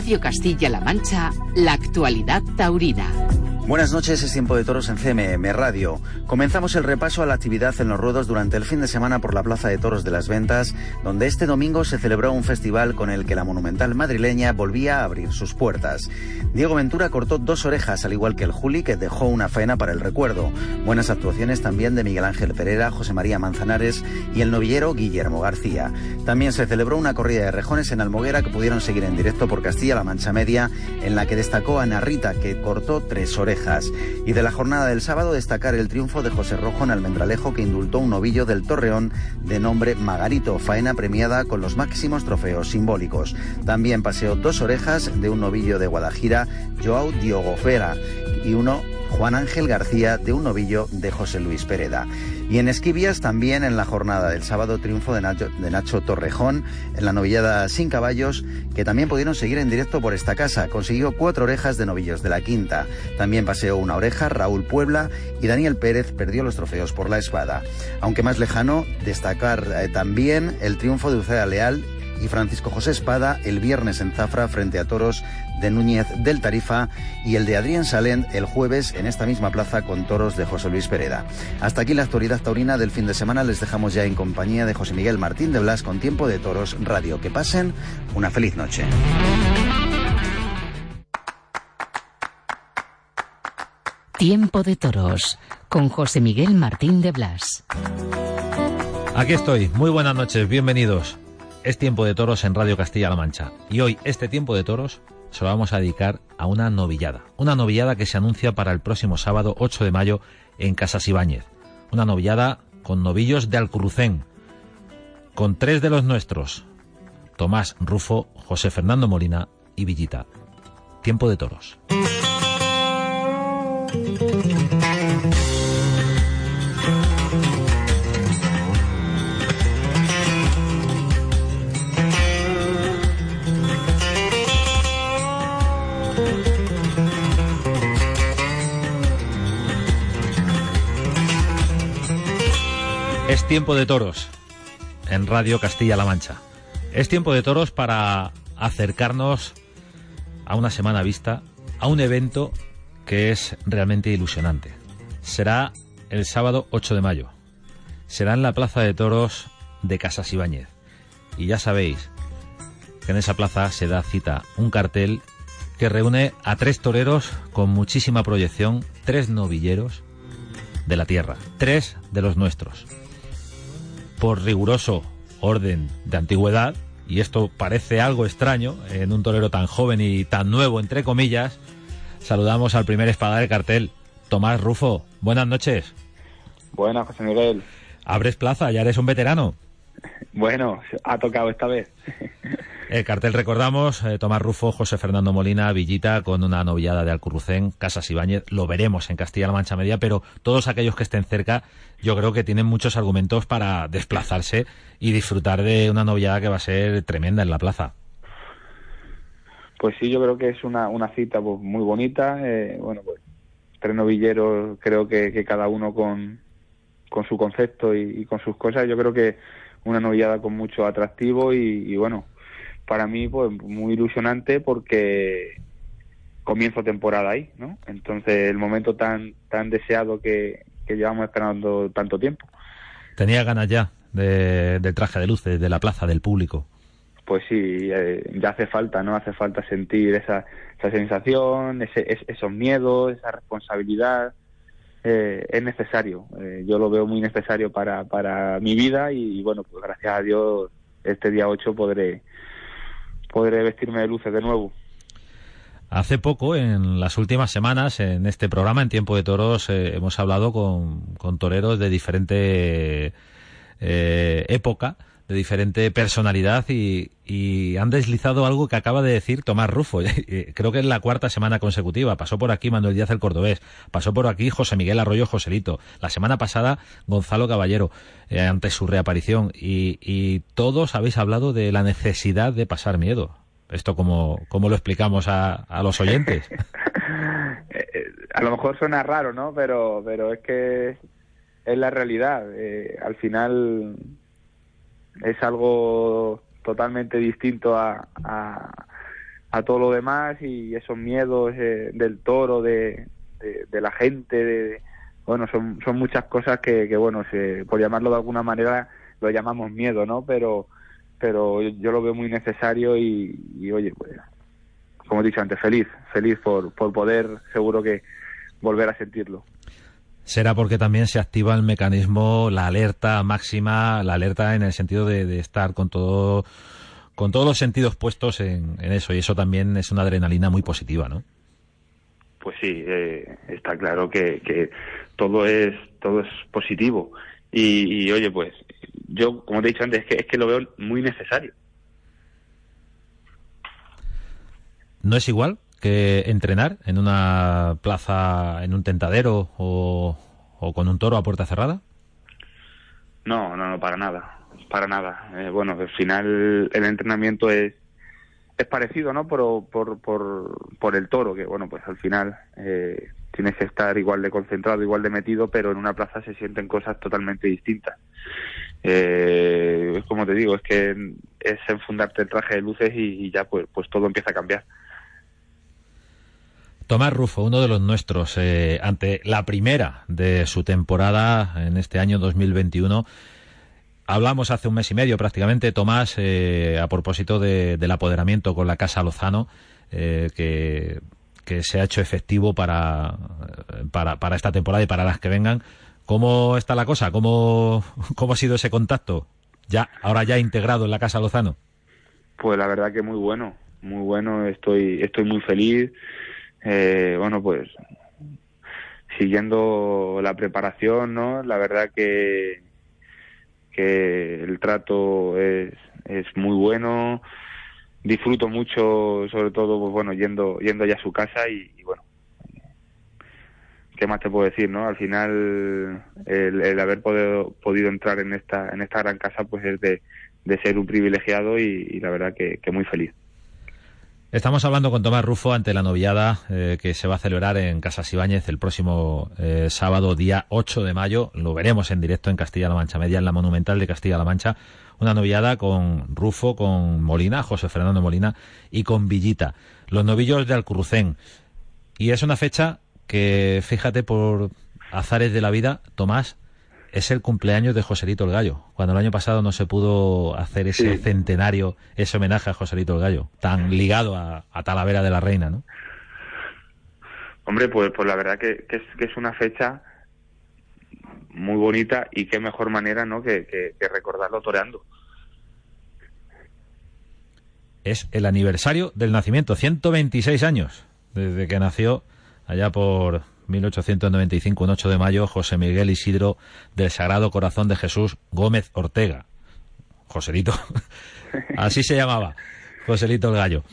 Radio Castilla-La Mancha, la actualidad taurina. Buenas noches, es tiempo de toros en CMM Radio. Comenzamos el repaso a la actividad en los ruedos durante el fin de semana por la Plaza de Toros de las Ventas, donde este domingo se celebró un festival con el que la monumental madrileña volvía a abrir sus puertas. Diego Ventura cortó dos orejas, al igual que el Juli, que dejó una faena para el recuerdo. Buenas actuaciones también de Miguel Ángel Pereira, José María Manzanares y el novillero Guillermo García. También se celebró una corrida de rejones en Almoguera que pudieron seguir en directo por Castilla-La Mancha Media, en la que destacó Ana Rita, que cortó tres orejas. Y de la jornada del sábado destacar el triunfo de José Rojo en Almendralejo que indultó un novillo del Torreón de nombre Magarito, faena premiada con los máximos trofeos simbólicos. También paseó dos orejas de un novillo de Guadajira, Joao Diogofera, y uno Juan Ángel García de un novillo de José Luis Pereda. Y en Esquivias también en la jornada del sábado triunfo de Nacho, de Nacho, Torrejón en la novillada sin caballos, que también pudieron seguir en directo por esta casa. Consiguió cuatro orejas de novillos de la quinta. También paseó una oreja Raúl Puebla y Daniel Pérez perdió los trofeos por la espada. Aunque más lejano, destacar eh, también el triunfo de Uceda Leal y Francisco José Espada el viernes en Zafra frente a toros de Núñez del Tarifa y el de Adrián Salent el jueves en esta misma plaza con toros de José Luis Pereda. Hasta aquí la actualidad taurina del fin de semana. Les dejamos ya en compañía de José Miguel Martín de Blas con Tiempo de Toros Radio. Que pasen una feliz noche. Tiempo de Toros con José Miguel Martín de Blas. Aquí estoy. Muy buenas noches. Bienvenidos. Es tiempo de toros en Radio Castilla-La Mancha. Y hoy, este tiempo de toros, se lo vamos a dedicar a una novillada. Una novillada que se anuncia para el próximo sábado 8 de mayo en Casas Ibáñez. Una novillada con novillos de Alcurrucén. Con tres de los nuestros. Tomás Rufo, José Fernando Molina y Villita. Tiempo de toros. Tiempo de toros en Radio Castilla-La Mancha. Es tiempo de toros para acercarnos a una semana vista, a un evento que es realmente ilusionante. Será el sábado 8 de mayo. Será en la Plaza de Toros de Casas Ibáñez. Y ya sabéis que en esa plaza se da cita un cartel que reúne a tres toreros con muchísima proyección, tres novilleros de la tierra, tres de los nuestros por riguroso orden de antigüedad, y esto parece algo extraño en un torero tan joven y tan nuevo, entre comillas, saludamos al primer espada del cartel, Tomás Rufo. Buenas noches. Buenas, José Miguel. Abres plaza, ya eres un veterano. Bueno, ha tocado esta vez. El cartel recordamos, eh, Tomás Rufo, José Fernando Molina, Villita, con una novillada de Alcurrucén, Casas Ibáñez, lo veremos en Castilla-La Mancha Media, pero todos aquellos que estén cerca, yo creo que tienen muchos argumentos para desplazarse y disfrutar de una novillada que va a ser tremenda en la plaza. Pues sí, yo creo que es una, una cita pues, muy bonita, eh, bueno, pues tres novilleros, creo que, cada uno con, con su concepto y, con sus cosas, yo creo que una novillada con mucho atractivo y bueno, para mí pues muy ilusionante porque comienzo temporada ahí, ¿no? Entonces el momento tan tan deseado que, llevamos esperando tanto tiempo. Tenía ganas ya de, del traje de luces, de la plaza, del público. Pues sí, eh, ya hace falta, ¿no? Hace falta sentir esa, esa sensación, ese, esos miedos, esa responsabilidad. Eh, es necesario, eh, yo lo veo muy necesario para, para mi vida y, y, bueno, pues gracias a Dios este día 8 podré, podré vestirme de luces de nuevo. Hace poco, en las últimas semanas, en este programa, en Tiempo de Toros, eh, hemos hablado con, toreros de diferente eh, época de diferente personalidad y, han deslizado algo que acaba de decir Tomás Rufo. Creo que es la cuarta semana consecutiva. Pasó por aquí Manuel Díaz el Cordobés, pasó por aquí José Miguel Arroyo Joselito, la semana pasada Gonzalo Caballero, eh, ante su reaparición. Y, todos habéis hablado de la necesidad de pasar miedo. ¿Esto cómo, cómo lo explicamos a, los oyentes? Eh, eh, a lo mejor suena raro, ¿no? Pero, pero es que es la realidad. al final es algo totalmente distinto a, a todo lo demás y esos miedos eh, del toro, de, de, la gente, de, bueno, son, son muchas cosas que, que, bueno, se, por llamarlo de alguna manera, lo llamamos miedo, ¿no? Pero, pero yo lo veo muy necesario y, y oye, pues, como he dicho antes, feliz, feliz por, por poder, seguro que volver a sentirlo será porque también se activa el mecanismo, la alerta máxima, la alerta en el sentido de, estar con todo con todos los sentidos puestos en, eso y eso también es una adrenalina muy positiva, ¿no? Pues sí, eh, está claro que, todo es todo es positivo y, oye pues yo como te he dicho antes es que, es que lo veo muy necesario. ¿No es igual que entrenar en una plaza, en un tentadero o, con un toro a puerta cerrada? No, no, no, para nada, para nada. Eh, bueno, al final el entrenamiento es es parecido, ¿no? Por, por, por, por el toro, que bueno, pues al final eh, tienes que estar igual de concentrado, igual de metido, pero en una plaza se sienten cosas totalmente distintas. Eh, es como te digo, es que es enfundarte el traje de luces y, y ya pues, pues todo empieza a cambiar. Tomás Rufo, uno de los nuestros, eh, ante la primera de su temporada en este año 2021. Hablamos hace un mes y medio prácticamente, Tomás, eh, a propósito del apoderamiento con la Casa Lozano, eh, que, se ha hecho efectivo para, para, esta temporada y para las que vengan. ¿Cómo está la cosa? ¿Cómo, ¿Cómo ha sido ese contacto? Ya, ahora ya integrado en la Casa Lozano. Pues la verdad que muy bueno, muy bueno, estoy, estoy muy feliz eh, bueno, pues siguiendo la preparación, ¿no? La verdad que, que el trato es, es muy bueno, disfruto mucho, sobre todo, pues bueno, yendo, yendo ya a su casa y, bueno, ¿qué más te puedo decir, no? Al final, el, haber podido, podido entrar en esta, en esta gran casa, pues es de, de ser un privilegiado y, la verdad que muy feliz. Estamos hablando con Tomás Rufo ante la noviada eh, que se va a celebrar en Casas Ibáñez el próximo eh, sábado, día 8 de mayo. Lo veremos en directo en Castilla-La Mancha Media, en la Monumental de Castilla-La Mancha. Una noviada con Rufo, con Molina, José Fernando Molina y con Villita, los novillos de Alcurrucén. Y es una fecha que, fíjate, por azares de la vida, Tomás, es el cumpleaños de Joselito el Gallo. Cuando el año pasado no se pudo hacer ese centenario, ese homenaje a Joselito el Gallo, tan ligado a, Talavera de la Reina, ¿no? Hombre, pues, pues la verdad que, es, que es una fecha muy bonita y qué mejor manera, ¿no? Que, que, recordarlo toreando. Es el aniversario del nacimiento, 126 años desde que nació allá por 1895, un 8 de mayo, José Miguel Isidro del Sagrado Corazón de Jesús Gómez Ortega. Joselito. Así se llamaba. Joselito el Gallo.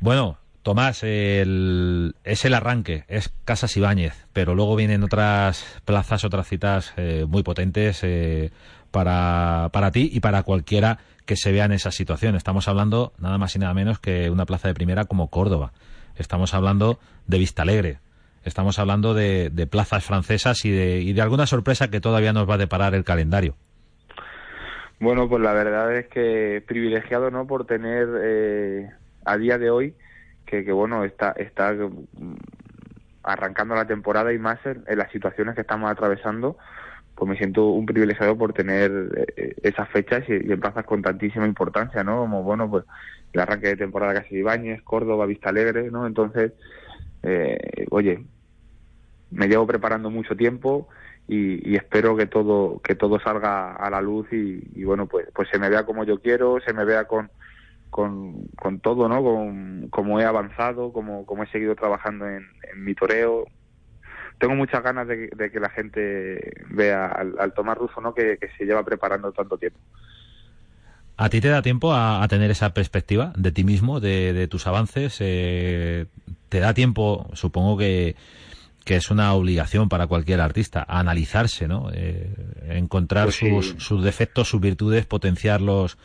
Bueno, Tomás, el, es el arranque, es Casas Ibáñez, pero luego vienen otras plazas, otras citas eh, muy potentes eh, para, para ti y para cualquiera que se vea en esa situación. Estamos hablando nada más y nada menos que una plaza de primera como Córdoba. Estamos hablando de Vista Alegre, Estamos hablando de, plazas francesas y de, y de alguna sorpresa que todavía nos va a deparar el calendario. Bueno, pues la verdad es que privilegiado, ¿no? Por tener eh, a día de hoy que, bueno está está mm, arrancando la temporada y más en, las situaciones que estamos atravesando, pues me siento un privilegiado por tener eh, esas fechas y, en plazas con tantísima importancia, ¿no? Como bueno, pues el arranque de temporada casi de Ibáñez, Córdoba, Vista Alegre, ¿no? Entonces, eh, oye, me llevo preparando mucho tiempo y, espero que todo que todo salga a la luz y, bueno pues pues se me vea como yo quiero se me vea con con, con todo no con como he avanzado como como he seguido trabajando en, mi toreo. Tengo muchas ganas de, que la gente vea al, Tomás Russo no que, se lleva preparando tanto tiempo. ¿A ti te da tiempo a, tener esa perspectiva de ti mismo, de, tus avances? Eh, ¿Te da tiempo, supongo que, que es una obligación para cualquier artista, analizarse, ¿no? Eh, encontrar pues sus, sus, defectos, sus virtudes, potenciarlos,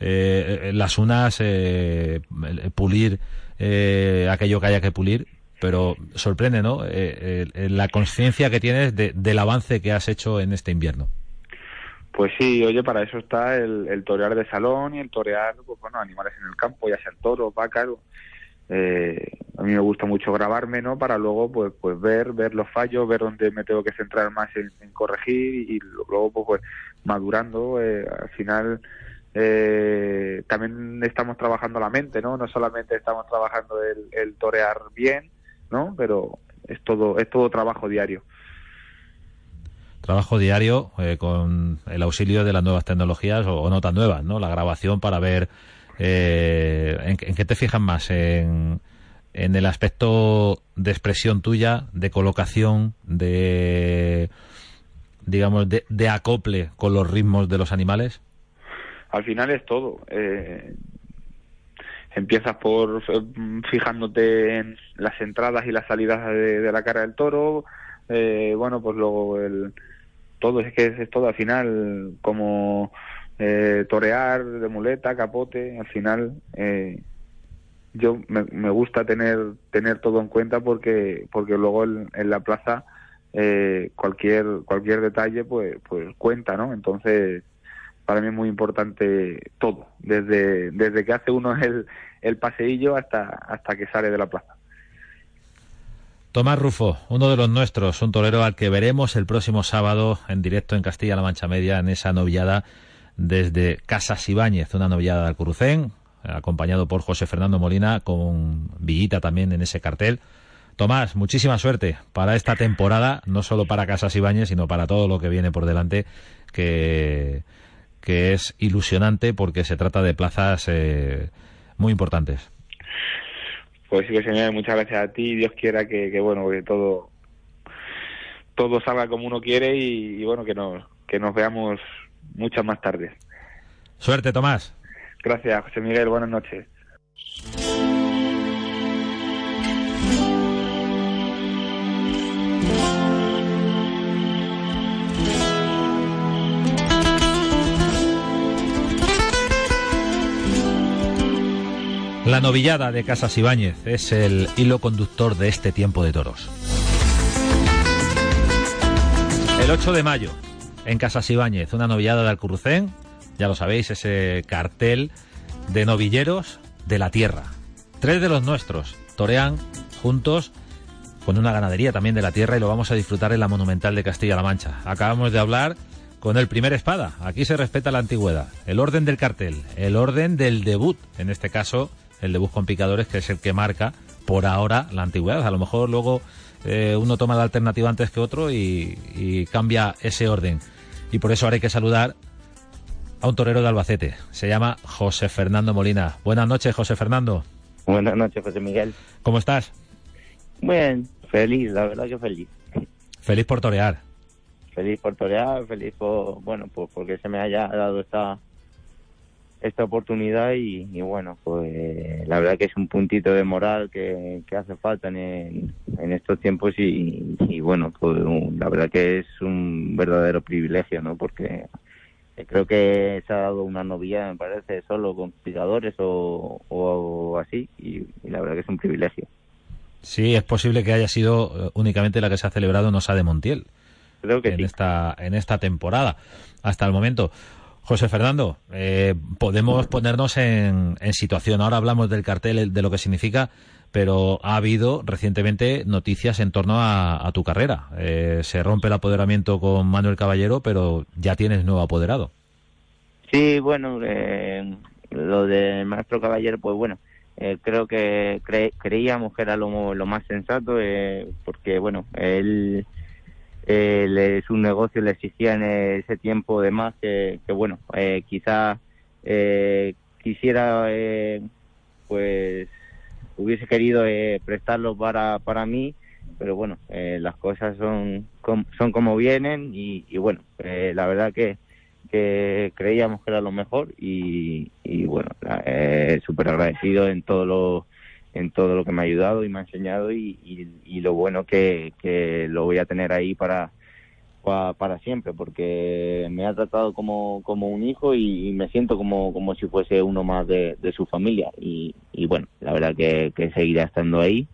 eh, eh, las unas, eh, pulir eh, aquello que haya que pulir, pero sorprende, ¿no? la conciencia que tienes del avance que has hecho en este invierno. Pues sí, oye, para eso está el, el torear de salón y el torear, pues bueno, animales en el campo, ya sean toros, vacas, eh, a mí me gusta mucho grabarme, ¿no? Para luego, pues, pues ver, ver los fallos, ver dónde me tengo que centrar más en, corregir y luego, pues, pues madurando. Eh, al final, eh, también estamos trabajando la mente, ¿no? No solamente estamos trabajando el, torear bien, ¿no? Pero es todo, es todo trabajo diario. Trabajo diario eh, con el auxilio de las nuevas tecnologías o, no tan nuevas, ¿no? La grabación para ver eh, ¿en, qué te fijas más? ¿En, el aspecto de expresión tuya, de colocación, de digamos, de, acople con los ritmos de los animales? Al final es todo. Eh, empiezas por eh, fijándote en las entradas y las salidas de, la cara del toro. Eh, bueno, pues luego el todo es que es todo al final como eh, torear de muleta, capote, al final eh, yo me, gusta tener tener todo en cuenta porque porque luego en, la plaza eh, cualquier cualquier detalle pues pues cuenta, ¿no? Entonces para mí es muy importante todo, desde desde que hace uno el, el paseillo hasta hasta que sale de la plaza. Tomás Rufo, uno de los nuestros, un torero al que veremos el próximo sábado en directo en Castilla-La Mancha Media en esa noviada desde Casas Ibáñez, una novillada de Alcurucén, acompañado por José Fernando Molina, con Villita también en ese cartel. Tomás, muchísima suerte para esta temporada, no solo para Casas Ibáñez, sino para todo lo que viene por delante, que, que es ilusionante porque se trata de plazas eh, muy importantes. Pues sí, señor, muchas gracias a ti. Dios quiera que, bueno, que todo todo salga como uno quiere y, y bueno, que nos, que nos veamos muchas más tardes. Suerte, Tomás. Gracias, José Miguel. Buenas noches. La novillada de Casas Ibáñez es el hilo conductor de este tiempo de toros. El 8 de mayo, en Casas Ibáñez, una novillada de Alcurrucén, ya lo sabéis, ese cartel de novilleros de la tierra. Tres de los nuestros torean juntos con una ganadería también de la tierra y lo vamos a disfrutar en la Monumental de Castilla-La Mancha. Acabamos de hablar con el primer espada. Aquí se respeta la antigüedad. El orden del cartel, el orden del debut, en este caso el debut con picadores, que es el que marca por ahora la antigüedad. A lo mejor luego eh, uno toma la alternativa antes que otro y, cambia ese orden. Y por eso ahora hay que saludar a un torero de Albacete. Se llama José Fernando Molina. Buenas noches, José Fernando. Buenas noches, José Miguel. ¿Cómo estás? Bien, feliz, la verdad que feliz. Feliz por torear. Feliz por torear, feliz por, bueno, pues porque se me haya dado esta esta oportunidad y, bueno, pues la verdad que es un puntito de moral que, hace falta en, en estos tiempos y, bueno, pues la verdad que es un verdadero privilegio, ¿no? Porque creo que se ha dado una novia, me parece, solo con picadores o, o así y, la verdad que es un privilegio. Sí, es posible que haya sido eh, únicamente la que se ha celebrado en Osa de Montiel. Creo que en esta en esta temporada hasta el momento. José Fernando, eh, podemos ponernos en, situación. Ahora hablamos del cartel, de lo que significa, pero ha habido recientemente noticias en torno a, tu carrera. Eh, se rompe el apoderamiento con Manuel Caballero, pero ya tienes nuevo apoderado. Sí, bueno, eh, lo de Maestro Caballero, pues bueno, creo que creíamos que era lo, lo más sensato, porque bueno, él eh, su negocio le exigía en ese tiempo de más que, bueno, eh, quizá eh, quisiera, eh, pues, hubiese querido eh, prestarlo para, para mí, pero bueno, las cosas son, son como vienen y, bueno, la verdad que, que creíamos que era lo mejor y, y bueno, súper agradecido en todo lo en todo lo que me ha ayudado y me ha enseñado y, y, lo bueno que, que, lo voy a tener ahí para, para, siempre porque me ha tratado como, como un hijo y, me siento como, como si fuese uno más de, de su familia. Y, y, bueno, la verdad que, que seguirá estando ahí.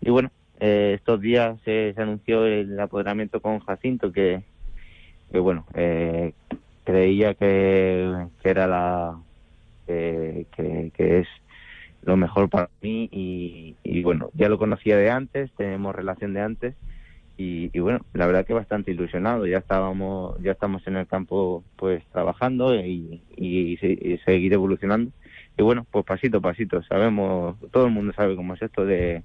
Y bueno, eh, estos días se, anunció el apoderamiento con Jacinto que, que bueno, eh, creía que, que era la que, que es lo mejor para mí y, y, bueno, ya lo conocía de antes, tenemos relación de antes y, bueno, la verdad que bastante ilusionado, ya estábamos, ya estamos en el campo pues trabajando y, y, seguir evolucionando y bueno, pues pasito a pasito, sabemos, todo el mundo sabe cómo es esto de,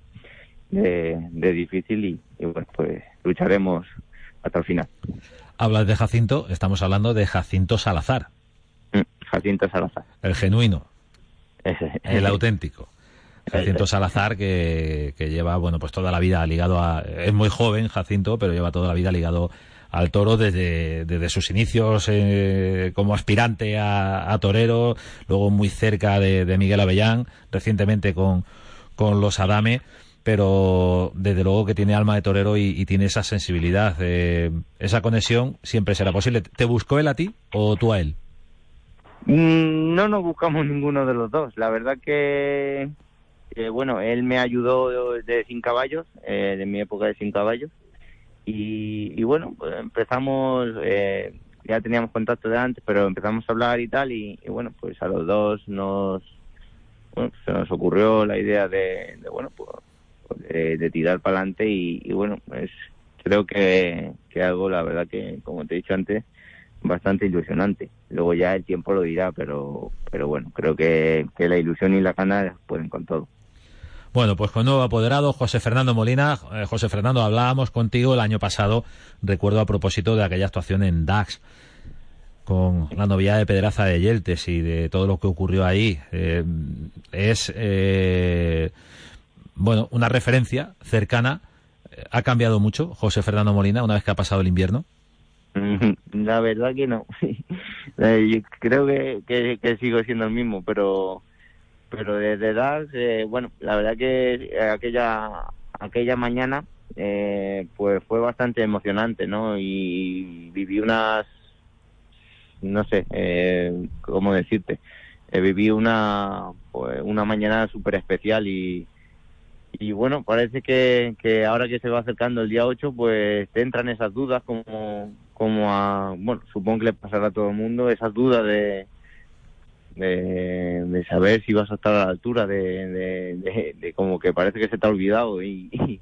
de, difícil y, y bueno, pues lucharemos hasta el final. Hablas de Jacinto, estamos hablando de Jacinto Salazar. Mm, Jacinto Salazar. El genuino. El auténtico. Jacinto Salazar, que, lleva, bueno, pues toda la vida ligado a... Es muy joven, Jacinto, pero lleva toda la vida ligado al toro desde, desde sus inicios eh, como aspirante a, torero, luego muy cerca de, Miguel Avellán, recientemente con, con los Adame, pero desde luego que tiene alma de torero y, tiene esa sensibilidad. Eh, esa conexión siempre será posible. ¿Te buscó él a ti o tú a él? Mm, no nos buscamos ninguno de los dos. La verdad que, bueno, él me ayudó de Sin Caballos, eh, de mi época de Sin Caballos. Y, bueno, pues empezamos, eh, ya teníamos contacto de antes, pero empezamos a hablar y tal. Y, bueno, pues a los dos nos, se nos ocurrió la idea de, bueno, pues de, tirar para adelante. Y, bueno, pues creo que, que algo, la verdad que, como te he dicho antes, bastante ilusionante. Luego ya el tiempo lo dirá, pero, pero bueno, creo que, la ilusión y la gana pueden con todo. Bueno, pues con nuevo apoderado, José Fernando Molina. Eh, José Fernando, hablábamos contigo el año pasado, recuerdo a propósito de aquella actuación en DAX, con la novia de Pedraza de Yeltes y de todo lo que ocurrió ahí. Eh, es, eh, bueno, una referencia cercana. ¿Ha cambiado mucho José Fernando Molina una vez que ha pasado el invierno? La verdad que no. Eh, creo que, que, sigo siendo el mismo, pero pero desde edad, eh, bueno, la verdad que aquella aquella mañana eh, pues fue bastante emocionante, ¿no? Y viví unas, no sé, eh, cómo decirte, viví una pues, una mañana súper especial y y bueno, parece que, que ahora que se va acercando el día 8, pues te entran esas dudas como como a, bueno, supongo que le pasará a todo el mundo, esas dudas de, de, saber si vas a estar a la altura, de, de, como que parece que se te ha olvidado y,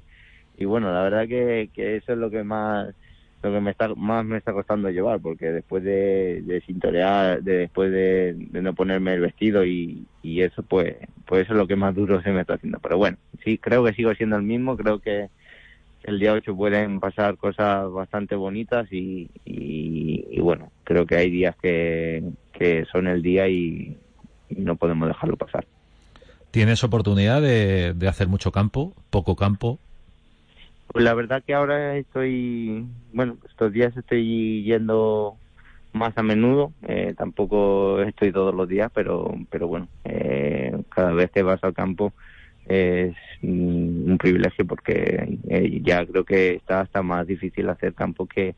y, bueno, la verdad que, que, eso es lo que más lo que me está más me está costando llevar porque después de, de sintorear de, después de, no ponerme el vestido y, y eso pues pues eso es lo que más duro se me está haciendo pero bueno sí creo que sigo siendo el mismo creo que el día 8 pueden pasar cosas bastante bonitas y, y, bueno, creo que hay días que, que son el día y, no podemos dejarlo pasar. ¿Tienes oportunidad de, de hacer mucho campo, poco campo? Pues la verdad que ahora estoy, bueno, estos días estoy yendo más a menudo, eh, tampoco estoy todos los días, pero, pero bueno, eh, cada vez que vas al campo es un privilegio porque eh, ya creo que está hasta más difícil hacer campo que,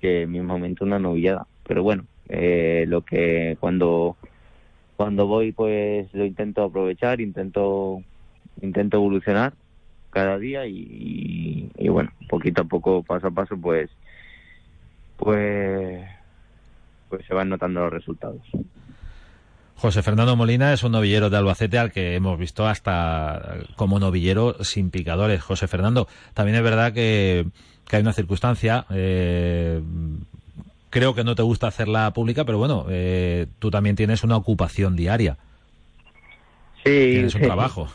que mismamente una novillada. Pero bueno, eh, lo que cuando cuando voy pues lo intento aprovechar, intento intento evolucionar cada día y, y, bueno, poquito a poco, paso a paso, pues pues pues se van notando los resultados. José Fernando Molina es un novillero de Albacete al que hemos visto hasta como novillero sin picadores. José Fernando, también es verdad que, hay una circunstancia, eh, creo que no te gusta hacerla pública, pero bueno, eh, tú también tienes una ocupación diaria. Sí. Tienes un trabajo.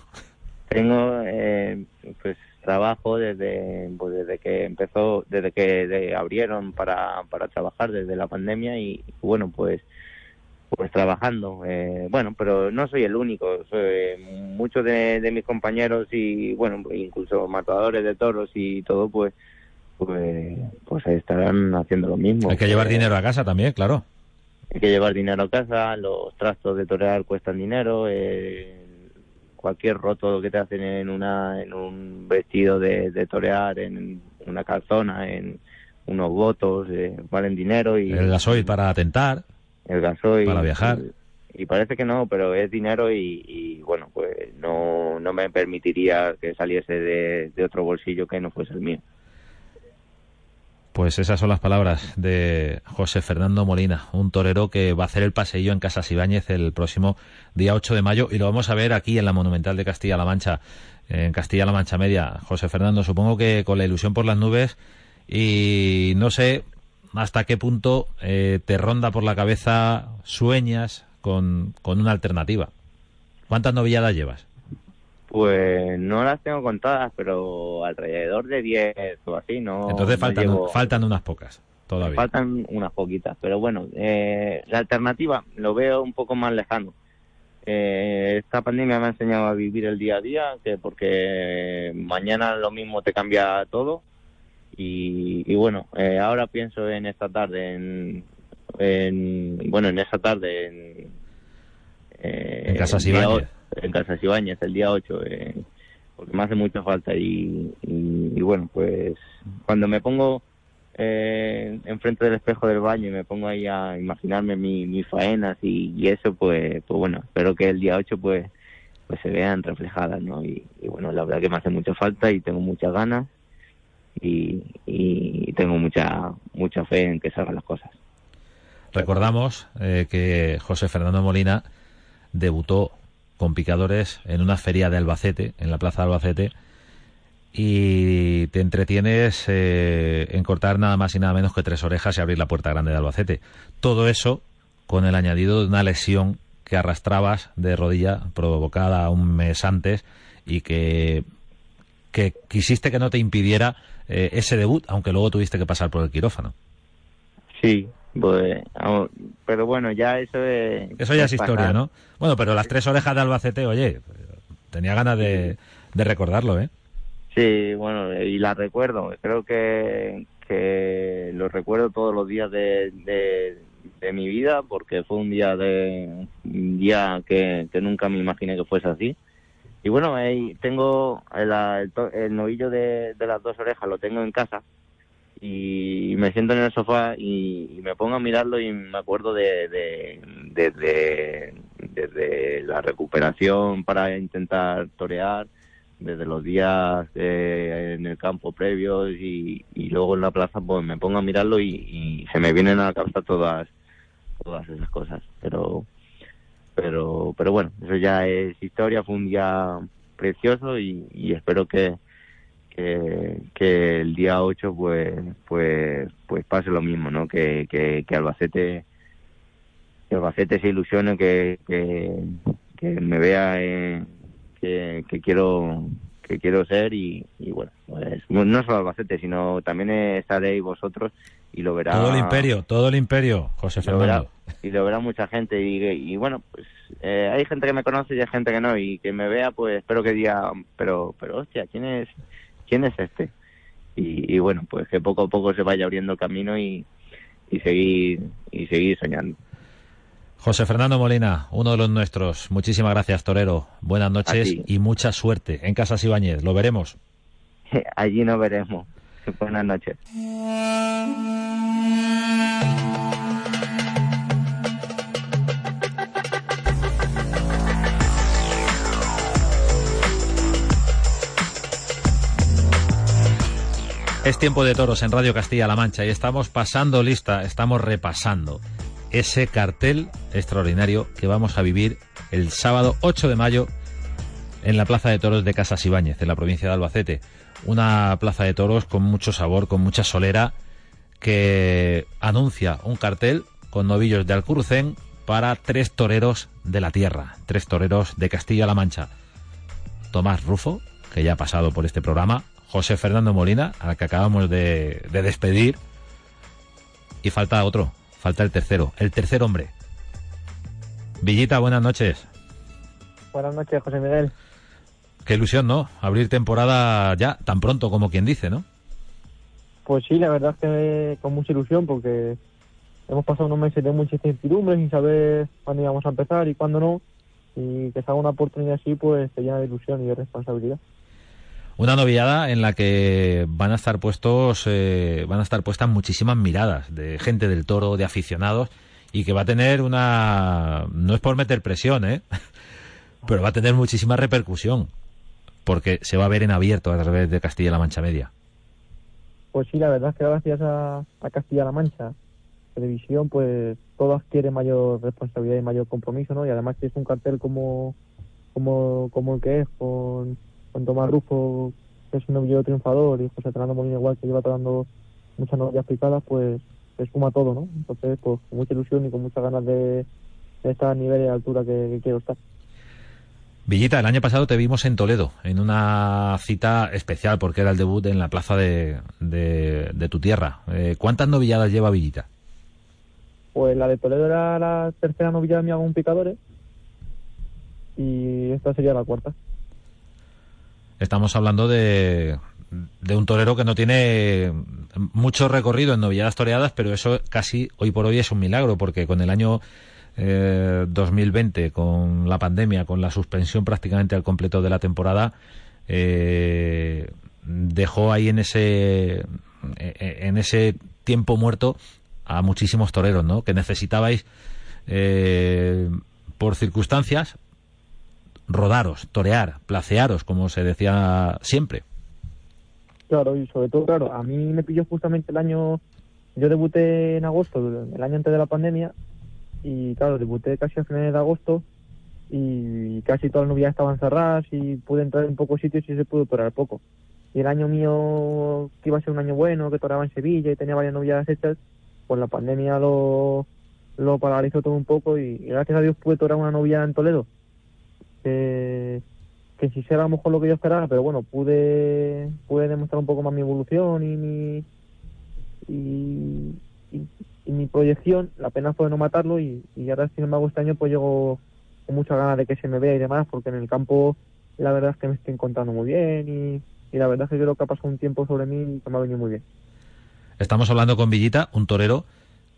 Tengo, eh, pues, trabajo desde, pues, desde que empezó, desde que abrieron para, para trabajar desde la pandemia y bueno, pues pues trabajando. Eh, bueno, pero no soy el único. muchos de, mis compañeros y, bueno, incluso matadores de toros y todo, pues, pues, pues estarán haciendo lo mismo. Hay que llevar dinero a casa también, claro. Hay que llevar dinero a casa, los trastos de torear cuestan dinero, eh, cualquier roto que te hacen en una en un vestido de, de torear, en una calzona, en unos votos, eh, valen dinero. y El gasoil para atentar el gasoil. Para viajar. Y, parece que no, pero es dinero y, bueno, pues no, no me permitiría que saliese de, otro bolsillo que no fuese el mío. Pues esas son las palabras de José Fernando Molina, un torero que va a hacer el paseillo en Casas Ibáñez el próximo día 8 de mayo y lo vamos a ver aquí en la Monumental de Castilla-La Mancha, en Castilla-La Mancha Media. José Fernando, supongo que con la ilusión por las nubes y no sé hasta qué punto eh, te ronda por la cabeza, sueñas con, con una alternativa. ¿Cuántas novilladas llevas? Pues no las tengo contadas, pero alrededor de 10 o así, ¿no? Entonces no faltan, llevo- faltan unas pocas todavía. Faltan unas poquitas, pero bueno, eh, la alternativa lo veo un poco más lejano. Eh, esta pandemia me ha enseñado a vivir el día a día, que porque mañana lo mismo te cambia todo. Y, y bueno, eh, ahora pienso en esta tarde, en, en- bueno, en esa tarde, en, eh, En Ibáñez. o- En Casas Ibáñez, el día 8, eh, porque me hace mucha falta. Y, y, bueno, pues cuando me pongo eh, enfrente del espejo del baño y me pongo ahí a imaginarme mi- mis faenas y, eso, pues, pues bueno, espero que el día 8 pues, pues se vean reflejadas, ¿no? Y, y bueno, la verdad que me hace mucha falta y tengo muchas ganas y, y tengo mucha mucha fe en que salgan las cosas. Recordamos eh, que José Fernando Molina debutó con picadores en una feria de Albacete, en la plaza de Albacete, y te entretienes eh, en cortar nada más y nada menos que tres orejas y abrir la puerta grande de Albacete. Todo eso con el añadido de una lesión que arrastrabas de rodilla provocada un mes antes y que, quisiste que no te impidiera eh, ese debut, aunque luego tuviste que pasar por el quirófano. Sí, pues, pero bueno, ya eso es... Eso ya es historia, ¿no? Bueno, pero las tres orejas de Albacete, oye, tenía ganas de, de recordarlo, ¿eh? Sí, bueno, y la recuerdo. Creo que, que lo recuerdo todos los días de, de, de mi vida porque fue un día de un día que, que nunca me imaginé que fuese así. Y bueno, ahí tengo el, el, to- el novillo de, de las dos orejas, lo tengo en casa y me siento en el sofá y, me pongo a mirarlo y me acuerdo de, de, de- de- desde la recuperación para intentar torear, desde los días eh, en el campo previos y, y luego en la plaza, pues me pongo a mirarlo y, se me vienen a la cabeza todas todas esas cosas. Pero pero pero bueno, eso ya es historia, fue un día precioso y espero que, que que el día 8 pues pues pues pase lo mismo, ¿no? Que que, que Albacete que Albacete se ilusione, que, que, que me vea eh, que, que quiero que quiero ser y, y bueno, pues, no solo Albacete, sino también estaréis vosotros y lo verá Todo el imperio, todo el imperio, José lo verá, Fernando. y lo verá mucha gente y, y bueno pues eh, hay gente que me conoce y hay gente que no y que me vea pues espero que diga pero pero hostia quién es quién es este y, y bueno pues que poco a poco se vaya abriendo el camino y, y seguir y seguir soñando José Fernando Molina, uno de los nuestros. Muchísimas gracias, Torero. Buenas noches y mucha suerte en Casas Ibáñez. Lo veremos. allí nos veremos buenas noches Es tiempo de toros en Radio Castilla-La Mancha y estamos pasando lista, estamos repasando ese cartel extraordinario que vamos a vivir el sábado 8 de mayo en la Plaza de Toros de Casas Ibáñez, en la provincia de Albacete. Una plaza de toros con mucho sabor, con mucha solera, que anuncia un cartel con novillos de Alcurucén para tres toreros de la tierra, tres toreros de Castilla-La Mancha. Tomás Rufo, que ya ha pasado por este programa, José Fernando Molina, al que acabamos de, de despedir, y falta otro, falta el tercero, el tercer hombre. Villita, buenas noches. Buenas noches, José Miguel. Qué ilusión, ¿no? Abrir temporada ya, tan pronto como quien dice, ¿no? Pues sí, la verdad es que con mucha ilusión porque hemos pasado unos meses de mucha incertidumbre sin saber cuándo íbamos a empezar y cuándo no. Y que salga una oportunidad así, pues te llena de ilusión y de responsabilidad. Una novillada en la que van a estar puestos, eh, van a estar puestas muchísimas miradas de gente del toro, de aficionados, y que va a tener una, no es por meter presión, ¿eh? pero va a tener muchísima repercusión, porque se va a ver en abierto a través de Castilla-La Mancha Media. Pues sí, la verdad es que gracias a, a Castilla-La Mancha, televisión, pues todo adquiere mayor responsabilidad y mayor compromiso, ¿no? Y además que es un cartel como, como, como el que es, con, con Tomás Rufo, que es un novillero triunfador, y José Fernando Molina igual, que lleva dando muchas novillas picadas, pues se suma todo, ¿no? Entonces, pues con mucha ilusión y con muchas ganas de, de estar a nivel y altura que, que quiero estar. Villita, el año pasado te vimos en Toledo, en una cita especial, porque era el debut en la plaza de, de, de tu tierra. Eh, ¿Cuántas novilladas lleva Villita? Pues la de Toledo era la tercera novillada mía con picadores y esta sería la cuarta. Estamos hablando de, de un torero que no tiene mucho recorrido en novilladas toreadas, pero eso casi hoy por hoy es un milagro, porque con el año eh, 2020, con la pandemia, con la suspensión prácticamente al completo de la temporada, eh, dejó ahí en ese en ese tiempo muerto a muchísimos toreros, ¿no? Que necesitabais eh, por circunstancias rodaros, torear, placearos, como se decía siempre. Claro, y sobre todo, claro, a mí me pilló justamente el año, yo debuté en agosto, el año antes de la pandemia, y claro, debuté casi a finales de agosto y casi todas las novias estaban cerradas y pude entrar en pocos sitios y se pudo torear poco. Y el año mío, que iba a ser un año bueno, que toreaba en Sevilla y tenía varias novias hechas, pues la pandemia lo, lo paralizó todo un poco y, gracias a Dios pude torear una novia en Toledo. Que, si será a lo mejor lo que yo esperaba, pero bueno, pude, pude demostrar un poco más mi evolución y mi, y mi proyección. La pena fue no matarlo y, y ahora, sin embargo, este año pues llego con muchas ganas de que se me vea y demás, porque en el campo la verdad es que me estoy encontrando muy bien y, y la verdad es que creo que ha pasado un tiempo sobre mí y que me ha venido muy bien. Estamos hablando con Villita, un torero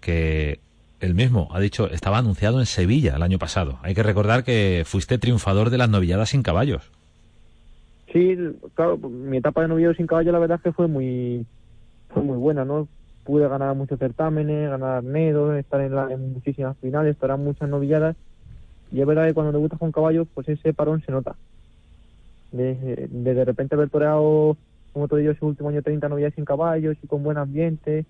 que él mismo ha dicho estaba anunciado en Sevilla el año pasado. Hay que recordar que fuiste triunfador de las novilladas sin caballos. Sí, claro, mi etapa de novillero sin caballo la verdad es que fue muy fue muy buena, ¿no? Pude ganar muchos certámenes, ganar nedos, estar en, la, muchísimas finales, estar en muchas novilladas. Y es verdad que cuando debutas con caballos, pues ese parón se nota. De, de, de repente haber toreado, como te digo, ese último año 30 novilladas sin caballos y con buen ambiente,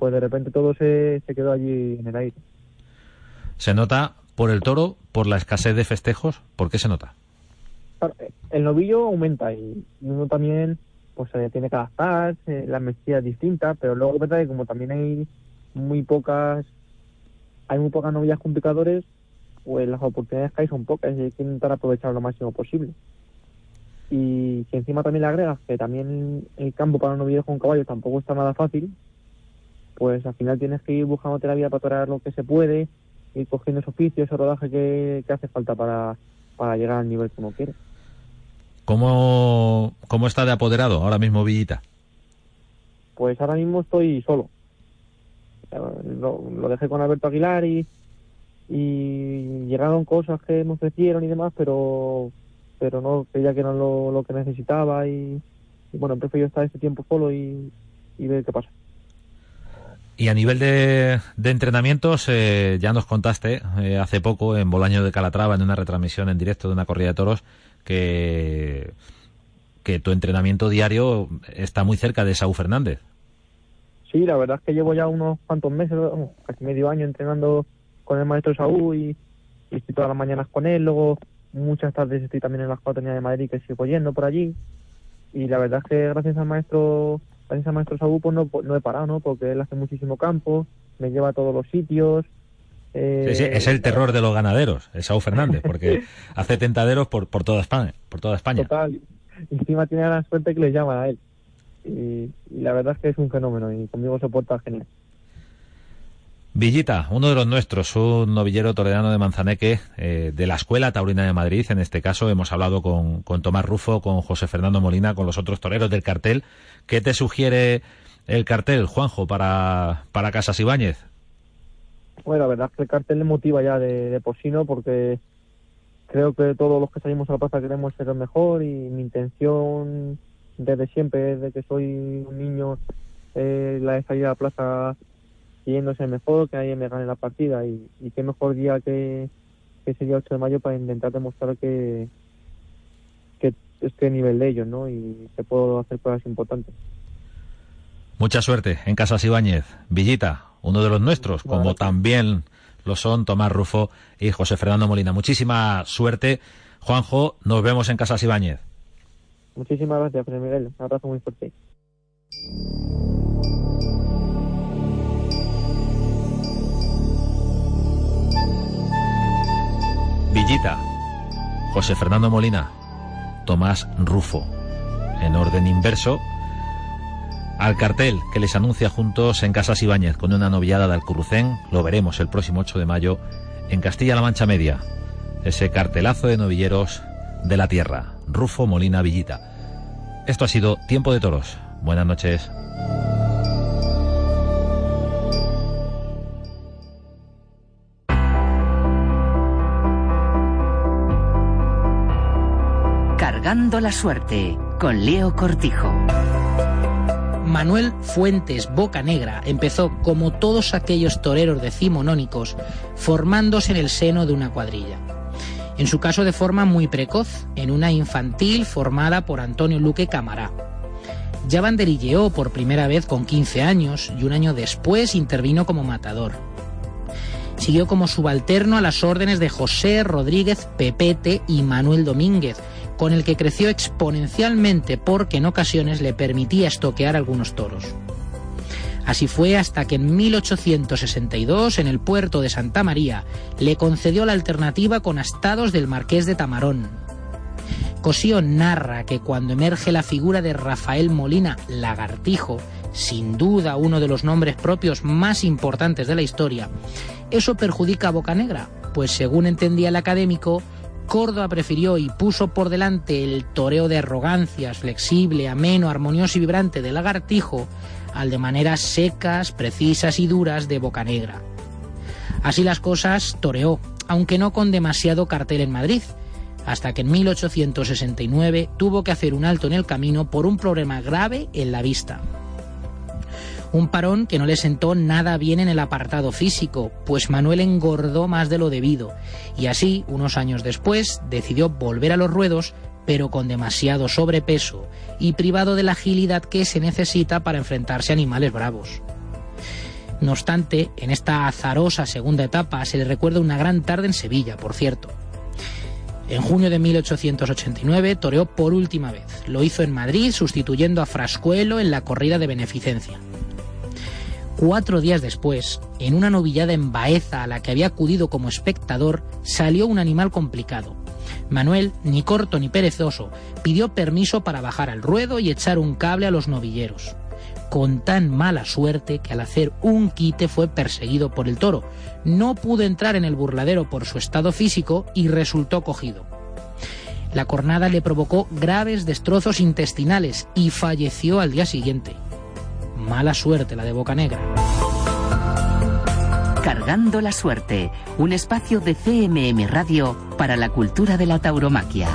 pues de repente todo se, se quedó allí en el aire. ¿Se nota por el toro, por la escasez de festejos? ¿Por qué se nota? El novillo aumenta y uno también pues se tiene que adaptar, eh, la mesía es distinta, pero luego es verdad que como también hay muy pocas hay muy pocas novillas con picadores, pues las oportunidades que hay son pocas y hay que intentar aprovechar lo máximo posible. Y si encima también le agregas que también el campo para un novillo con caballo tampoco está nada fácil, pues al final tienes que ir buscándote la vida para torear lo que se puede, ir cogiendo ese oficio, ese rodaje que, que hace falta para, para llegar al nivel que uno quiere. ¿Cómo, ¿Cómo está de apoderado ahora mismo Villita? Pues ahora mismo estoy solo. Lo, lo dejé con Alberto Aguilar y, y llegaron cosas que me ofrecieron y demás, pero pero no creía que eran lo, lo que necesitaba y, y bueno, prefiero estar este tiempo solo y, y ver qué pasa. Y a nivel de, entrenamientos, eh, ya nos contaste eh, hace poco en Bolaño de Calatrava, en una retransmisión en directo de una corrida de toros, que, que tu entrenamiento diario está muy cerca de Saúl Fernández. Sí, la verdad es que llevo ya unos cuantos meses, casi medio año entrenando con el maestro Saúl y, y estoy todas las mañanas con él, luego muchas tardes estoy también en las cuatro de Madrid que sigo yendo por allí y la verdad es que gracias al maestro gracias al maestro Saúl pues no, no he parado, ¿no? Porque él hace muchísimo campo, me lleva a todos los sitios, eh, sí, sí, es el terror de los ganaderos, es Saúl Fernández, porque hace tentaderos por, por toda España, por toda España. Total. Encima tiene la suerte que le llaman a él. Y, y, la verdad es que es un fenómeno y conmigo se porta genial. Villita, uno de los nuestros, un novillero toledano de Manzaneque, eh, de la Escuela Taurina de Madrid. En este caso hemos hablado con, con Tomás Rufo, con José Fernando Molina, con los otros toreros del cartel. ¿Qué te sugiere el cartel, Juanjo, para, para Casas Ibáñez? Bueno, la verdad es que el cartel le motiva ya de, de porcino porque creo que todos los que salimos a la plaza queremos ser el mejor y mi intención desde siempre, desde que soy un niño, eh, la de salir a la plaza yéndose mejor, que nadie me gane la partida y, y qué mejor día que, que ese día 8 de mayo para intentar demostrar que, que estoy a nivel de ellos, ¿no? Y que puedo hacer cosas importantes. Mucha suerte en Casas Ibáñez. Villita, uno de los nuestros, como también lo son Tomás Rufo y José Fernando Molina. Muchísima suerte. Juanjo, nos vemos en Casas Ibáñez. Muchísimas gracias, José Miguel. Un abrazo muy fuerte. Villita, José Fernando Molina, Tomás Rufo. En orden inverso, al cartel que les anuncia juntos en Casas Ibáñez con una novillada de Alcurrucén, lo veremos el próximo 8 de mayo en Castilla-La Mancha Media. Ese cartelazo de novilleros de la tierra, Rufo Molina Villita. Esto ha sido Tiempo de Toros. Buenas noches. La suerte con Leo Cortijo. Manuel Fuentes Boca Negra empezó, como todos aquellos toreros decimonónicos, formándose en el seno de una cuadrilla. En su caso de forma muy precoz, en una infantil formada por Antonio Luque Camará. Ya banderilleó por primera vez con 15 años y un año después intervino como matador. Siguió como subalterno a las órdenes de José Rodríguez Pepete y Manuel Domínguez, con el que creció exponencialmente porque en ocasiones le permitía estoquear algunos toros. Así fue hasta que en 1862, en el puerto de Santa María, le concedió la alternativa con astados del marqués de Tamarón. Cosío narra que cuando emerge la figura de Rafael Molina Lagartijo, sin duda uno de los nombres propios más importantes de la historia, eso perjudica a Bocanegra, pues según entendía el académico, Córdoba prefirió y puso por delante el toreo de arrogancias, flexible, ameno, armonioso y vibrante de lagartijo al de maneras secas, precisas y duras de Bocanegra. Así las cosas toreó, aunque no con demasiado cartel en Madrid, hasta que en 1869 tuvo que hacer un alto en el camino por un problema grave en la vista. Un parón que no le sentó nada bien en el apartado físico, pues Manuel engordó más de lo debido, y así, unos años después, decidió volver a los ruedos, pero con demasiado sobrepeso y privado de la agilidad que se necesita para enfrentarse a animales bravos. No obstante, en esta azarosa segunda etapa se le recuerda una gran tarde en Sevilla, por cierto. En junio de 1889 toreó por última vez. Lo hizo en Madrid sustituyendo a Frascuelo en la corrida de beneficencia. Cuatro días después, en una novillada en Baeza a la que había acudido como espectador, salió un animal complicado. Manuel, ni corto ni perezoso, pidió permiso para bajar al ruedo y echar un cable a los novilleros. Con tan mala suerte que al hacer un quite fue perseguido por el toro. No pudo entrar en el burladero por su estado físico y resultó cogido. La cornada le provocó graves destrozos intestinales y falleció al día siguiente. Mala suerte la de Boca Negra. Cargando la suerte, un espacio de CMM Radio para la cultura de la tauromaquia.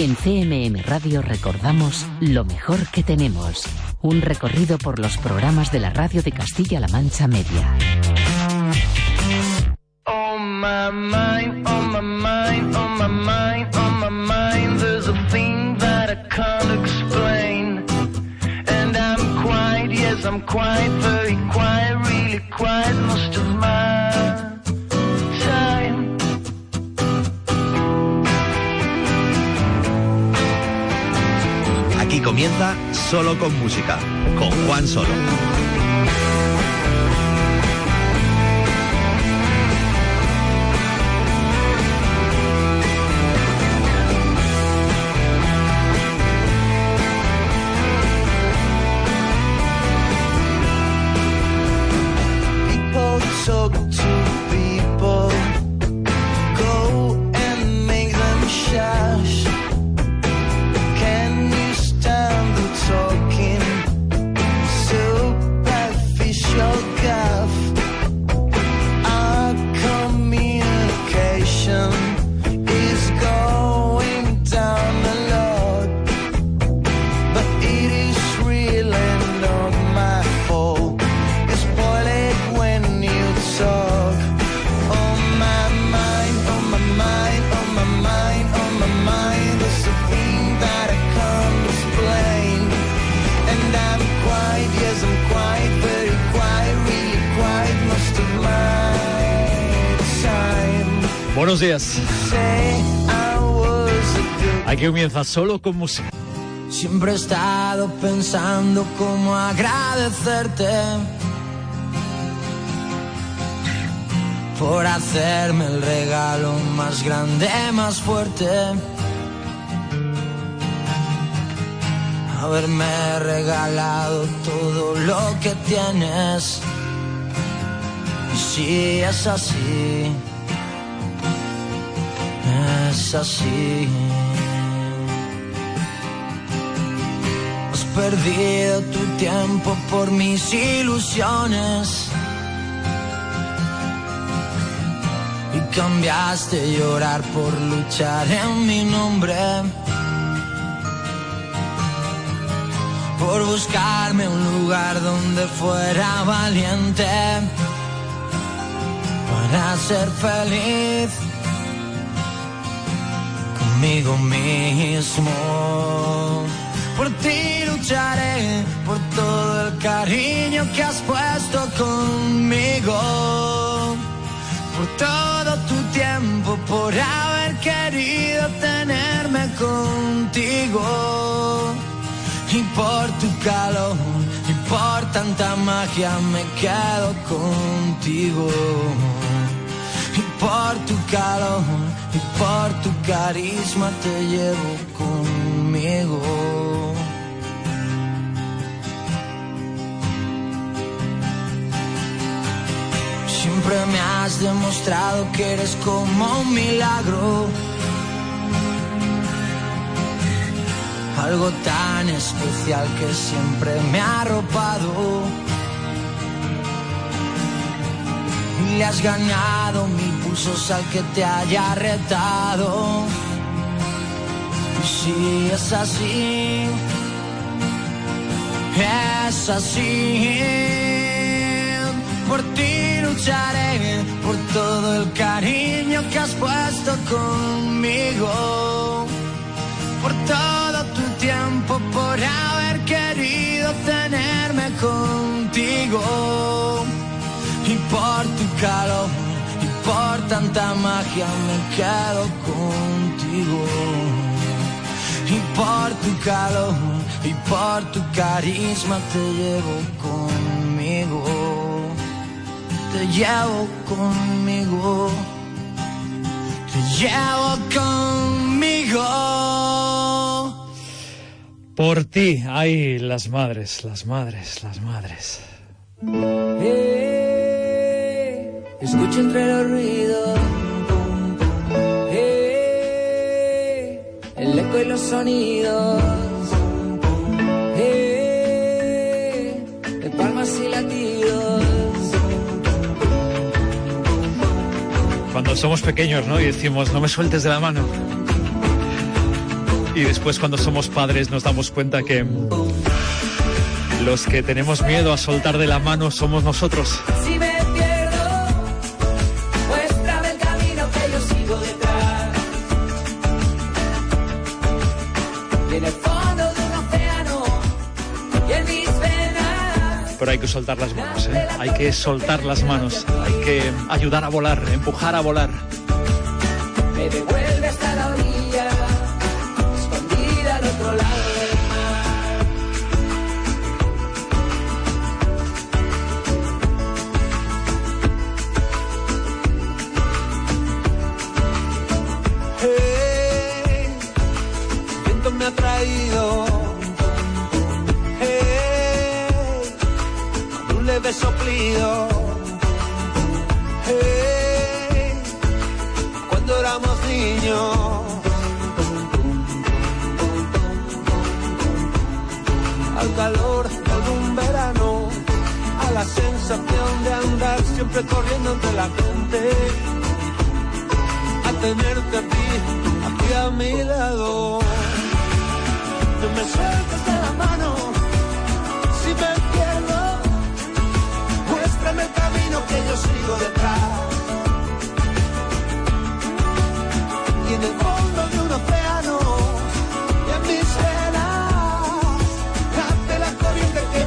En CMM Radio recordamos lo mejor que tenemos. Un recorrido por los programas de la radio de Castilla-La Mancha Media. My mind, on my mind, on my mind, on my mind, there's a thing that I can't explain. And I'm quiet, yes, I'm quiet, very quiet, really quiet most of my time. Aquí comienza Solo con Música, con Juan Solo. Buenos días. Aquí comienza solo con música. Siempre he estado pensando cómo agradecerte por hacerme el regalo más grande, más fuerte. Haberme regalado todo lo que tienes. Y si es así, es así. Has perdido tu tiempo por mis ilusiones. Y cambiaste llorar por luchar en mi nombre. Por buscarme un lugar donde fuera valiente. Para ser feliz conmigo mismo. Por ti lucharé, por todo el cariño que has puesto conmigo. Por todo tu tiempo, por haber querido tenerme contigo. Y por tu calor, y por tanta magia me quedo contigo. Y por tu calor, y por tu carisma te llevo conmigo. Siempre me has demostrado que eres como un milagro. Algo tan especial que siempre me ha arropado. Le has ganado mil pulsos al que te haya retado. Y si es así, es así. Por ti lucharé, por todo el cariño que has puesto conmigo. Por todo tu tiempo, por haber calor, y por tanta magia me quedo contigo. Y por tu calor, y por tu carisma te llevo conmigo. Te llevo conmigo. Te llevo conmigo. Por ti, ay, las madres, las madres, las madres. Eh, escucho entre los ruidos eh, el eco y los sonidos eh, de palmas y latidos. Cuando somos pequeños, ¿no? Y decimos, no me sueltes de la mano. Y después cuando somos padres nos damos cuenta que los que tenemos miedo a soltar de la mano somos nosotros. Pero hay que soltar las manos, ¿eh? Hay que soltar las manos. Hay que ayudar a volar, empujar a volar. siempre corriendo entre la gente, a tenerte a ti, aquí a mi lado. No me sueltes de la mano, si me pierdo, muéstrame el camino que yo sigo detrás. Y en